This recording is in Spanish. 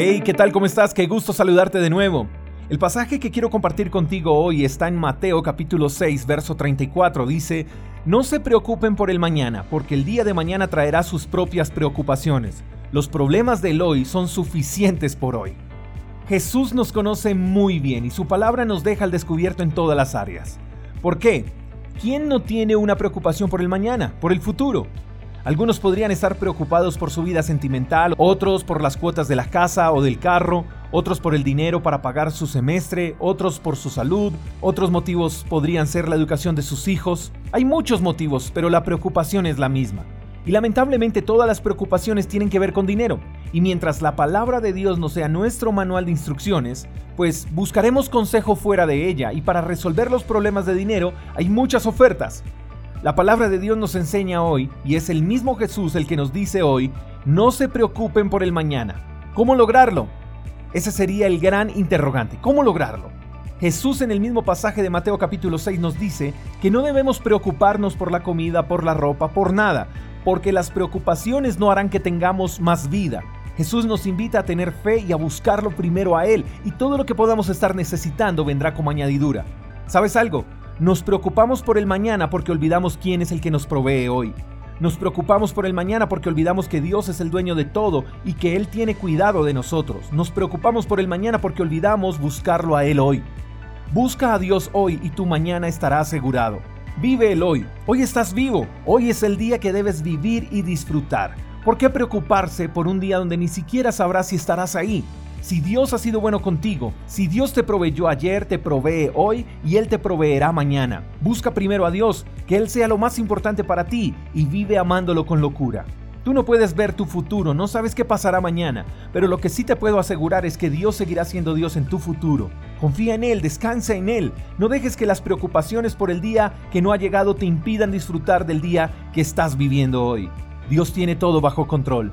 Hey, ¿qué tal? ¿Cómo estás? Qué gusto saludarte de nuevo. El pasaje que quiero compartir contigo hoy está en Mateo capítulo 6, verso 34. Dice, No se preocupen por el mañana, porque el día de mañana traerá sus propias preocupaciones. Los problemas del hoy son suficientes por hoy. Jesús nos conoce muy bien y su palabra nos deja al descubierto en todas las áreas. ¿Por qué? ¿Quién no tiene una preocupación por el mañana, por el futuro? Algunos podrían estar preocupados por su vida sentimental, otros por las cuotas de la casa o del carro, otros por el dinero para pagar su semestre, otros por su salud, otros motivos podrían ser la educación de sus hijos. Hay muchos motivos, pero la preocupación es la misma. Y lamentablemente todas las preocupaciones tienen que ver con dinero. Y mientras la palabra de Dios no sea nuestro manual de instrucciones, pues buscaremos consejo fuera de ella y para resolver los problemas de dinero hay muchas ofertas. La palabra de Dios nos enseña hoy, y es el mismo Jesús el que nos dice hoy, no se preocupen por el mañana. ¿Cómo lograrlo? Ese sería el gran interrogante. ¿Cómo lograrlo? Jesús en el mismo pasaje de Mateo capítulo 6 nos dice que no debemos preocuparnos por la comida, por la ropa, por nada, porque las preocupaciones no harán que tengamos más vida. Jesús nos invita a tener fe y a buscarlo primero a Él, y todo lo que podamos estar necesitando vendrá como añadidura. ¿Sabes algo? Nos preocupamos por el mañana porque olvidamos quién es el que nos provee hoy. Nos preocupamos por el mañana porque olvidamos que Dios es el dueño de todo y que Él tiene cuidado de nosotros. Nos preocupamos por el mañana porque olvidamos buscarlo a Él hoy. Busca a Dios hoy y tu mañana estará asegurado. Vive el hoy. Hoy estás vivo. Hoy es el día que debes vivir y disfrutar. ¿Por qué preocuparse por un día donde ni siquiera sabrás si estarás ahí? Si Dios ha sido bueno contigo, si Dios te proveyó ayer, te provee hoy y Él te proveerá mañana. Busca primero a Dios, que Él sea lo más importante para ti y vive amándolo con locura. Tú no puedes ver tu futuro, no sabes qué pasará mañana, pero lo que sí te puedo asegurar es que Dios seguirá siendo Dios en tu futuro. Confía en Él, descansa en Él. No dejes que las preocupaciones por el día que no ha llegado te impidan disfrutar del día que estás viviendo hoy. Dios tiene todo bajo control.